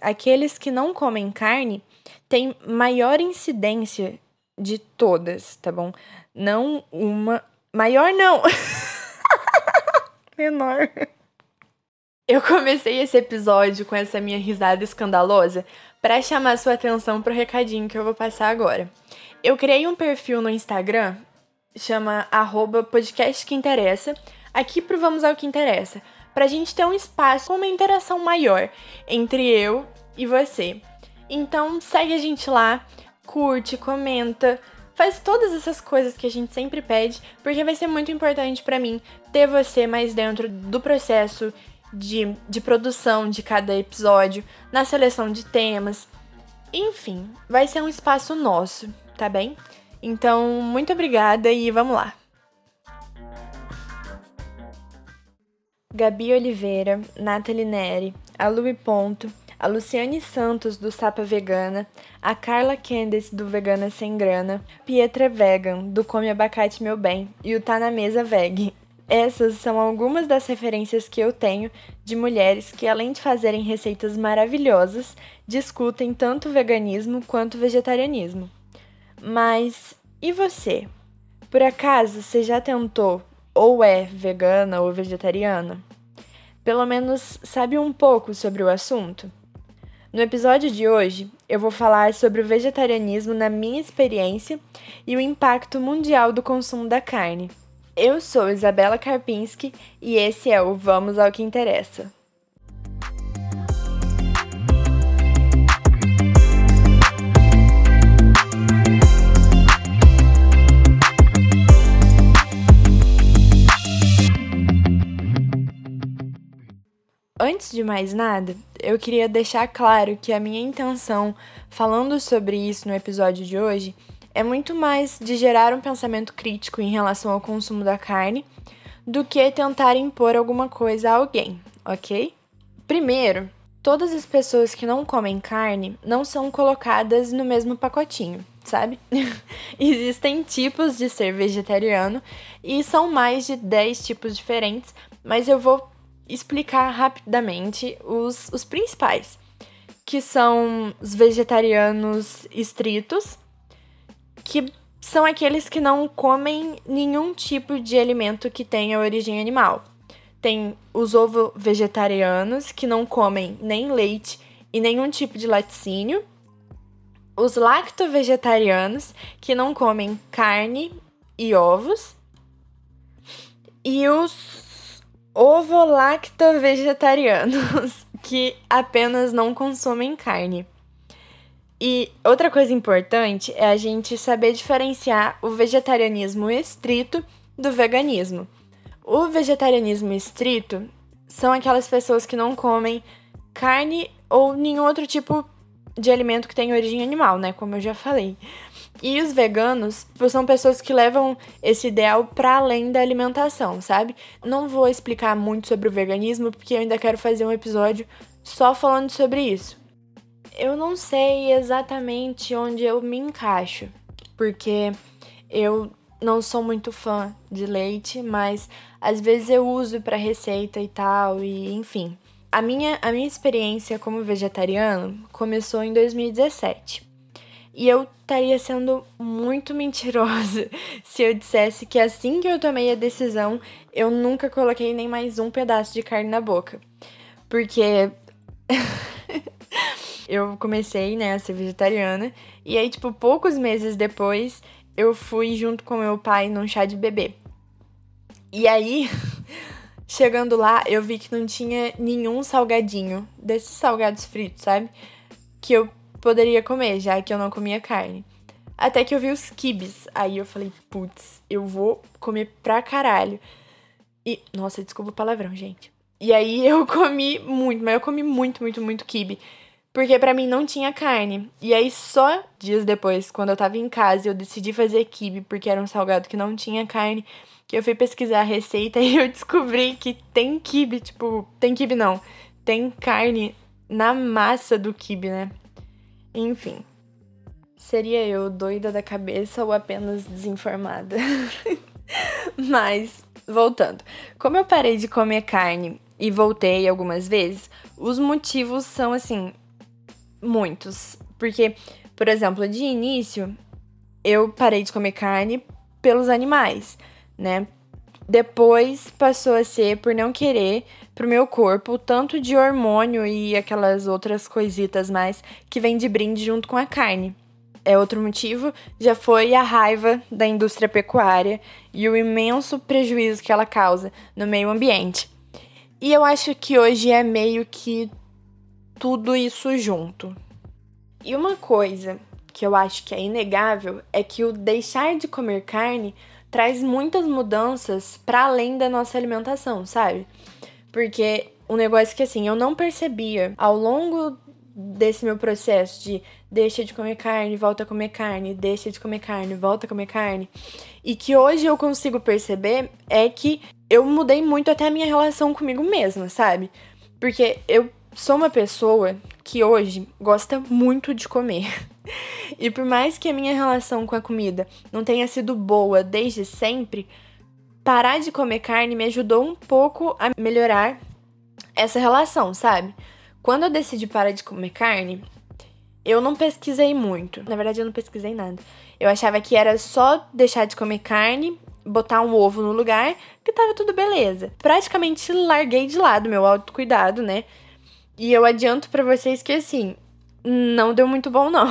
aqueles que não comem carne têm maior incidência de todas, tá bom? Não uma. Maior não! Menor. Eu comecei esse episódio com essa minha risada escandalosa para chamar sua atenção pro recadinho que eu vou passar agora. Eu criei um perfil no Instagram, chama arroba podcast que interessa, aqui pro Vamos ao que interessa, pra gente ter um espaço com uma interação maior entre eu e você. Então segue a gente lá, curte, comenta, faz todas essas coisas que a gente sempre pede, porque vai ser muito importante para mim ter você mais dentro do processo de, de produção de cada episódio, na seleção de temas. Enfim, vai ser um espaço nosso, tá bem? Então, muito obrigada e vamos lá! Gabi Oliveira, Nathalie Neri, a Lui Ponto, a Luciane Santos do Sapa Vegana, a Carla Candice do Vegana Sem Grana, Pietra Vegan do Come Abacate Meu Bem e o Tá na Mesa Veg. Essas são algumas das referências que eu tenho de mulheres que, além de fazerem receitas maravilhosas, discutem tanto veganismo quanto vegetarianismo. Mas e você? Por acaso você já tentou ou é vegana ou vegetariana? Pelo menos sabe um pouco sobre o assunto? No episódio de hoje, eu vou falar sobre o vegetarianismo na minha experiência e o impacto mundial do consumo da carne. Eu sou Isabela Karpinski e esse é o Vamos ao que Interessa. Antes de mais nada, eu queria deixar claro que a minha intenção falando sobre isso no episódio de hoje é muito mais de gerar um pensamento crítico em relação ao consumo da carne do que tentar impor alguma coisa a alguém, ok? Primeiro, todas as pessoas que não comem carne não são colocadas no mesmo pacotinho, sabe? Existem tipos de ser vegetariano e são mais de 10 tipos diferentes, mas eu vou explicar rapidamente os, os principais, que são os vegetarianos estritos, que são aqueles que não comem nenhum tipo de alimento que tenha origem animal. Tem os ovo-vegetarianos, que não comem nem leite e nenhum tipo de laticínio. Os lacto-vegetarianos, que não comem carne e ovos. E os ovo-lacto-vegetarianos, que apenas não consomem carne. E outra coisa importante é a gente saber diferenciar o vegetarianismo estrito do veganismo. O vegetarianismo estrito são aquelas pessoas que não comem carne ou nenhum outro tipo de alimento que tenha origem animal, né? Como eu já falei. E os veganos são pessoas que levam esse ideal para além da alimentação, sabe? Não vou explicar muito sobre o veganismo porque eu ainda quero fazer um episódio só falando sobre isso. Eu não sei exatamente onde eu me encaixo, porque eu não sou muito fã de leite, mas às vezes eu uso para receita e tal, e enfim. A minha, a minha experiência como vegetariano começou em 2017. E eu estaria sendo muito mentirosa se eu dissesse que assim que eu tomei a decisão, eu nunca coloquei nem mais um pedaço de carne na boca. Porque eu comecei, né, a ser vegetariana, e aí, tipo, poucos meses depois, eu fui junto com meu pai num chá de bebê. E aí, chegando lá, eu vi que não tinha nenhum salgadinho, desses salgados fritos, sabe? Que eu poderia comer, já que eu não comia carne. Até que eu vi os kibes. Aí eu falei, putz, eu vou comer pra caralho. E, nossa, desculpa o palavrão, gente. E aí eu comi muito, mas eu comi muito, muito, muito kibe. Porque para mim não tinha carne. E aí só dias depois, quando eu tava em casa, eu decidi fazer kibe, porque era um salgado que não tinha carne, que eu fui pesquisar a receita e eu descobri que tem kibe, tipo, tem kibe não, tem carne na massa do kibe, né? Enfim. Seria eu doida da cabeça ou apenas desinformada? Mas, voltando. Como eu parei de comer carne e voltei algumas vezes, os motivos são assim muitos. Porque, por exemplo, de início, eu parei de comer carne pelos animais, né? Depois passou a ser por não querer pro meu corpo tanto de hormônio e aquelas outras coisitas mais que vem de brinde junto com a carne. É outro motivo, já foi a raiva da indústria pecuária e o imenso prejuízo que ela causa no meio ambiente. E eu acho que hoje é meio que tudo isso junto. E uma coisa que eu acho que é inegável é que o deixar de comer carne traz muitas mudanças para além da nossa alimentação, sabe? Porque um negócio que assim, eu não percebia ao longo desse meu processo de deixa de comer carne, volta a comer carne, deixa de comer carne, volta a comer carne. E que hoje eu consigo perceber é que eu mudei muito até a minha relação comigo mesma, sabe? Porque eu sou uma pessoa que hoje gosta muito de comer. E por mais que a minha relação com a comida não tenha sido boa desde sempre, parar de comer carne me ajudou um pouco a melhorar essa relação, sabe? Quando eu decidi parar de comer carne, eu não pesquisei muito. Na verdade, eu não pesquisei nada. Eu achava que era só deixar de comer carne, botar um ovo no lugar, que tava tudo beleza. Praticamente larguei de lado meu autocuidado, né? E eu adianto para vocês que assim, não deu muito bom não.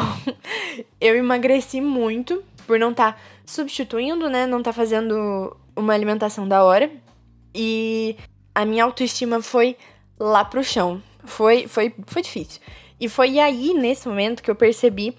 eu emagreci muito por não estar tá substituindo, né? Não tá fazendo uma alimentação da hora. E a minha autoestima foi lá pro chão. Foi, foi, foi difícil. E foi aí, nesse momento, que eu percebi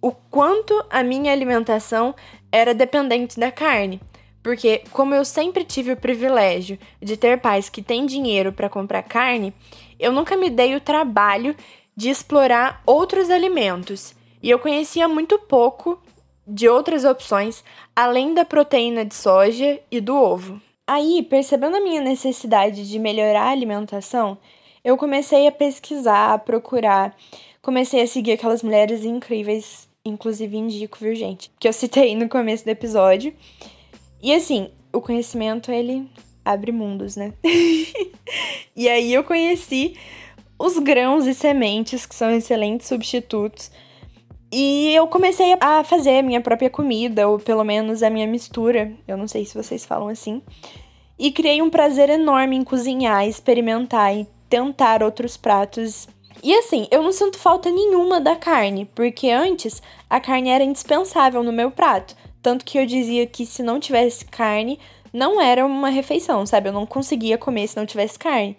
o quanto a minha alimentação era dependente da carne. Porque, como eu sempre tive o privilégio de ter pais que têm dinheiro para comprar carne, eu nunca me dei o trabalho de explorar outros alimentos. E eu conhecia muito pouco de outras opções além da proteína de soja e do ovo. Aí, percebendo a minha necessidade de melhorar a alimentação, eu comecei a pesquisar, a procurar, comecei a seguir aquelas mulheres incríveis, inclusive indico, viu, gente? Que eu citei no começo do episódio. E assim, o conhecimento, ele abre mundos, né? e aí eu conheci os grãos e sementes, que são excelentes substitutos. E eu comecei a fazer a minha própria comida, ou pelo menos a minha mistura. Eu não sei se vocês falam assim. E criei um prazer enorme em cozinhar, experimentar e tentar outros pratos. E assim, eu não sinto falta nenhuma da carne, porque antes a carne era indispensável no meu prato. Tanto que eu dizia que se não tivesse carne, não era uma refeição, sabe? Eu não conseguia comer se não tivesse carne.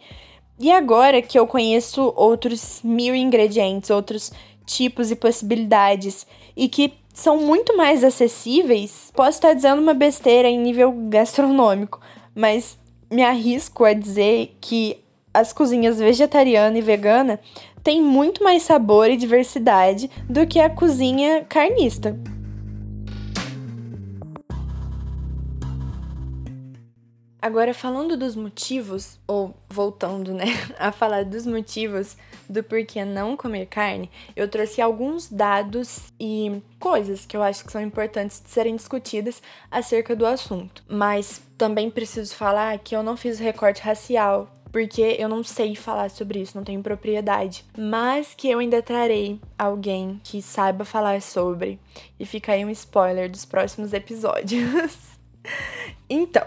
E agora que eu conheço outros mil ingredientes, outros tipos e possibilidades, e que são muito mais acessíveis, posso estar dizendo uma besteira em nível gastronômico, mas me arrisco a dizer que as cozinhas vegetariana e vegana têm muito mais sabor e diversidade do que a cozinha carnista. Agora, falando dos motivos, ou voltando, né, a falar dos motivos do porquê não comer carne, eu trouxe alguns dados e coisas que eu acho que são importantes de serem discutidas acerca do assunto. Mas também preciso falar que eu não fiz recorte racial porque eu não sei falar sobre isso, não tenho propriedade. Mas que eu ainda trarei alguém que saiba falar sobre. E fica aí um spoiler dos próximos episódios. então,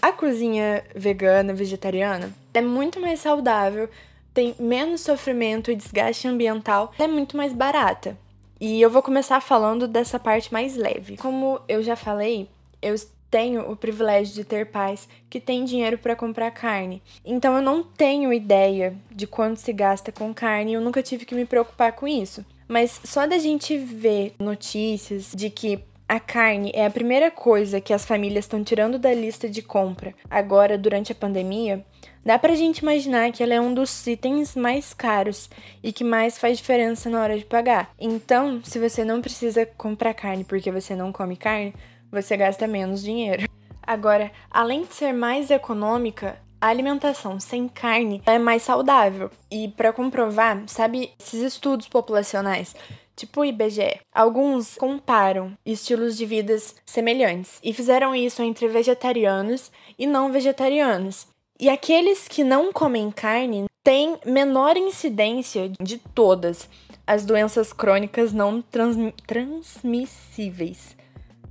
a cozinha vegana, vegetariana, é muito mais saudável, tem menos sofrimento e desgaste ambiental, é muito mais barata. E eu vou começar falando dessa parte mais leve. Como eu já falei, eu tenho o privilégio de ter pais que têm dinheiro para comprar carne. Então eu não tenho ideia de quanto se gasta com carne, eu nunca tive que me preocupar com isso. Mas só da gente ver notícias de que a carne é a primeira coisa que as famílias estão tirando da lista de compra agora durante a pandemia, dá pra gente imaginar que ela é um dos itens mais caros e que mais faz diferença na hora de pagar. Então, se você não precisa comprar carne porque você não come carne, você gasta menos dinheiro. Agora, além de ser mais econômica, a alimentação sem carne é mais saudável. E para comprovar, sabe esses estudos populacionais, tipo IBGE, alguns comparam estilos de vidas semelhantes e fizeram isso entre vegetarianos e não vegetarianos. E aqueles que não comem carne têm menor incidência de todas as doenças crônicas não trans transmissíveis.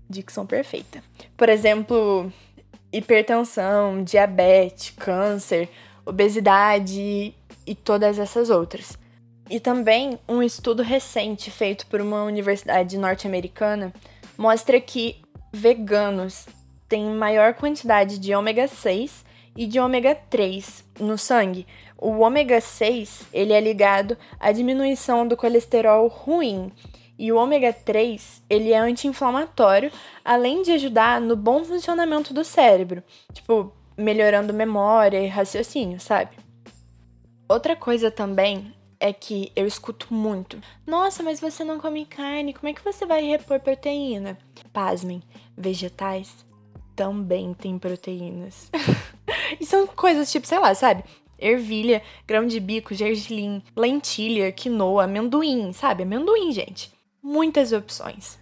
Dicção perfeita. Por exemplo, hipertensão, diabetes, câncer, obesidade e todas essas outras. E também um estudo recente feito por uma universidade norte-americana mostra que veganos têm maior quantidade de ômega 6 e de ômega 3 no sangue. O ômega 6, ele é ligado à diminuição do colesterol ruim, e o ômega 3, ele é anti-inflamatório, além de ajudar no bom funcionamento do cérebro, tipo, melhorando memória e raciocínio, sabe? Outra coisa também é que eu escuto muito: "Nossa, mas você não come carne, como é que você vai repor proteína?" Pasmem, vegetais também têm proteínas. e são coisas tipo, sei lá, sabe? Ervilha, grão de bico, gergelim, lentilha, quinoa, amendoim, sabe? Amendoim, gente muitas opções.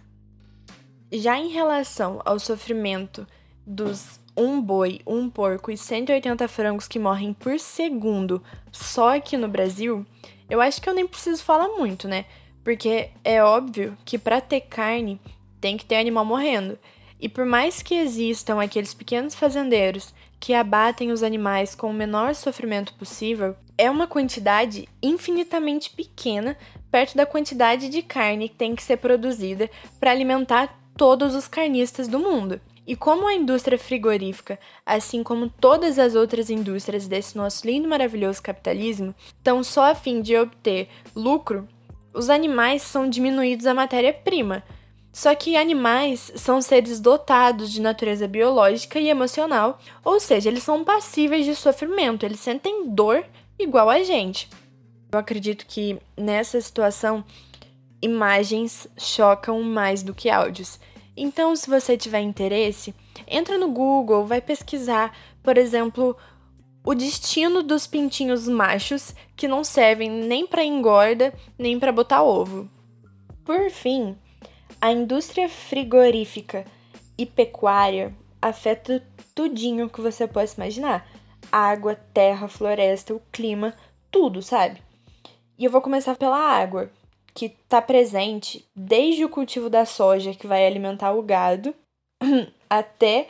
Já em relação ao sofrimento dos um boi, um porco e 180 frangos que morrem por segundo só aqui no Brasil, eu acho que eu nem preciso falar muito, né? Porque é óbvio que para ter carne tem que ter animal morrendo. E por mais que existam aqueles pequenos fazendeiros que abatem os animais com o menor sofrimento possível, é uma quantidade infinitamente pequena perto da quantidade de carne que tem que ser produzida para alimentar todos os carnistas do mundo. E como a indústria frigorífica, assim como todas as outras indústrias desse nosso lindo e maravilhoso capitalismo, estão só a fim de obter lucro, os animais são diminuídos a matéria-prima. Só que animais são seres dotados de natureza biológica e emocional, ou seja, eles são passíveis de sofrimento, eles sentem dor igual a gente. Eu acredito que nessa situação imagens chocam mais do que áudios. Então, se você tiver interesse, entra no Google, vai pesquisar, por exemplo, o destino dos pintinhos machos que não servem nem para engorda, nem para botar ovo. Por fim, a indústria frigorífica e pecuária afeta tudinho que você possa imaginar. Água, terra, floresta, o clima, tudo, sabe? E eu vou começar pela água, que está presente desde o cultivo da soja, que vai alimentar o gado, até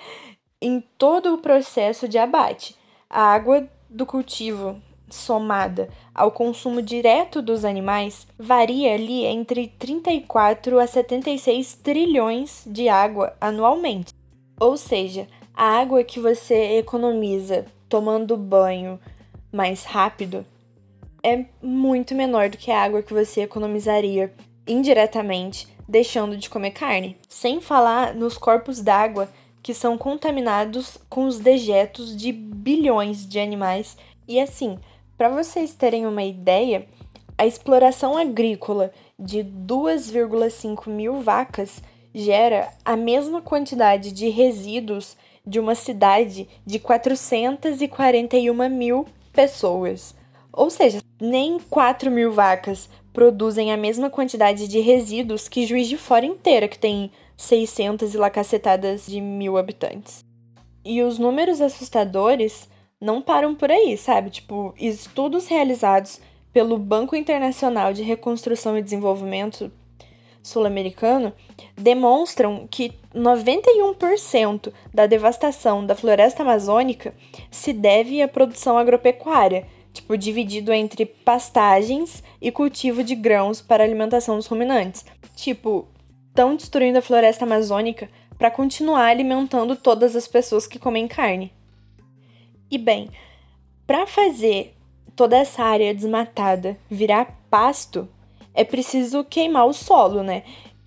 em todo o processo de abate. A água do cultivo somada ao consumo direto dos animais varia ali entre 34 a 76 trilhões de água anualmente. Ou seja, a água que você economiza tomando banho mais rápido é muito menor do que a água que você economizaria indiretamente deixando de comer carne. Sem falar nos corpos d'água que são contaminados com os dejetos de bilhões de animais. E assim, para vocês terem uma ideia, a exploração agrícola de 2,5 mil vacas gera a mesma quantidade de resíduos de uma cidade de 441 mil pessoas. Ou seja, nem 4 mil vacas produzem a mesma quantidade de resíduos que Juiz de Fora inteira, que tem 600 e lá cacetadas de mil habitantes. E os números assustadores não param por aí, sabe? Tipo, estudos realizados pelo Banco Internacional de Reconstrução e Desenvolvimento sul-americano demonstram que 91% da devastação da floresta amazônica se deve à produção agropecuária, tipo, dividido entre pastagens e cultivo de grãos para alimentação dos ruminantes. Tipo, estão destruindo a floresta amazônica para continuar alimentando todas as pessoas que comem carne. E bem, para fazer toda essa área desmatada virar pasto, é preciso queimar o solo, né?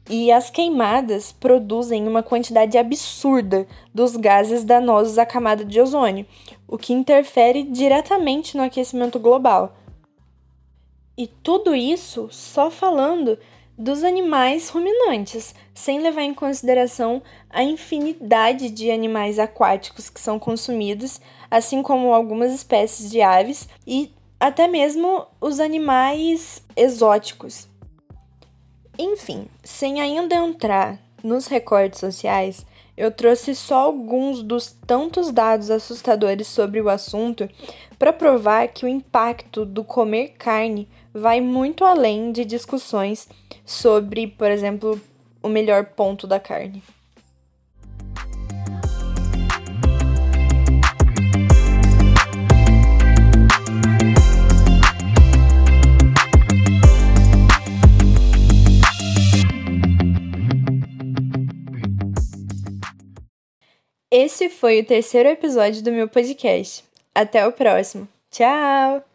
E as queimadas produzem uma quantidade absurda dos gases danosos à camada de ozônio, o que interfere diretamente no aquecimento global. E tudo isso só falando dos animais ruminantes, sem levar em consideração a infinidade de animais aquáticos que são consumidos, assim como algumas espécies de aves e até mesmo os animais exóticos. Enfim, sem ainda entrar nos recortes sociais, eu trouxe só alguns dos tantos dados assustadores sobre o assunto para provar que o impacto do comer carne vai muito além de discussões sobre, por exemplo, o melhor ponto da carne. Esse foi o terceiro episódio do meu podcast. Até o próximo. Tchau!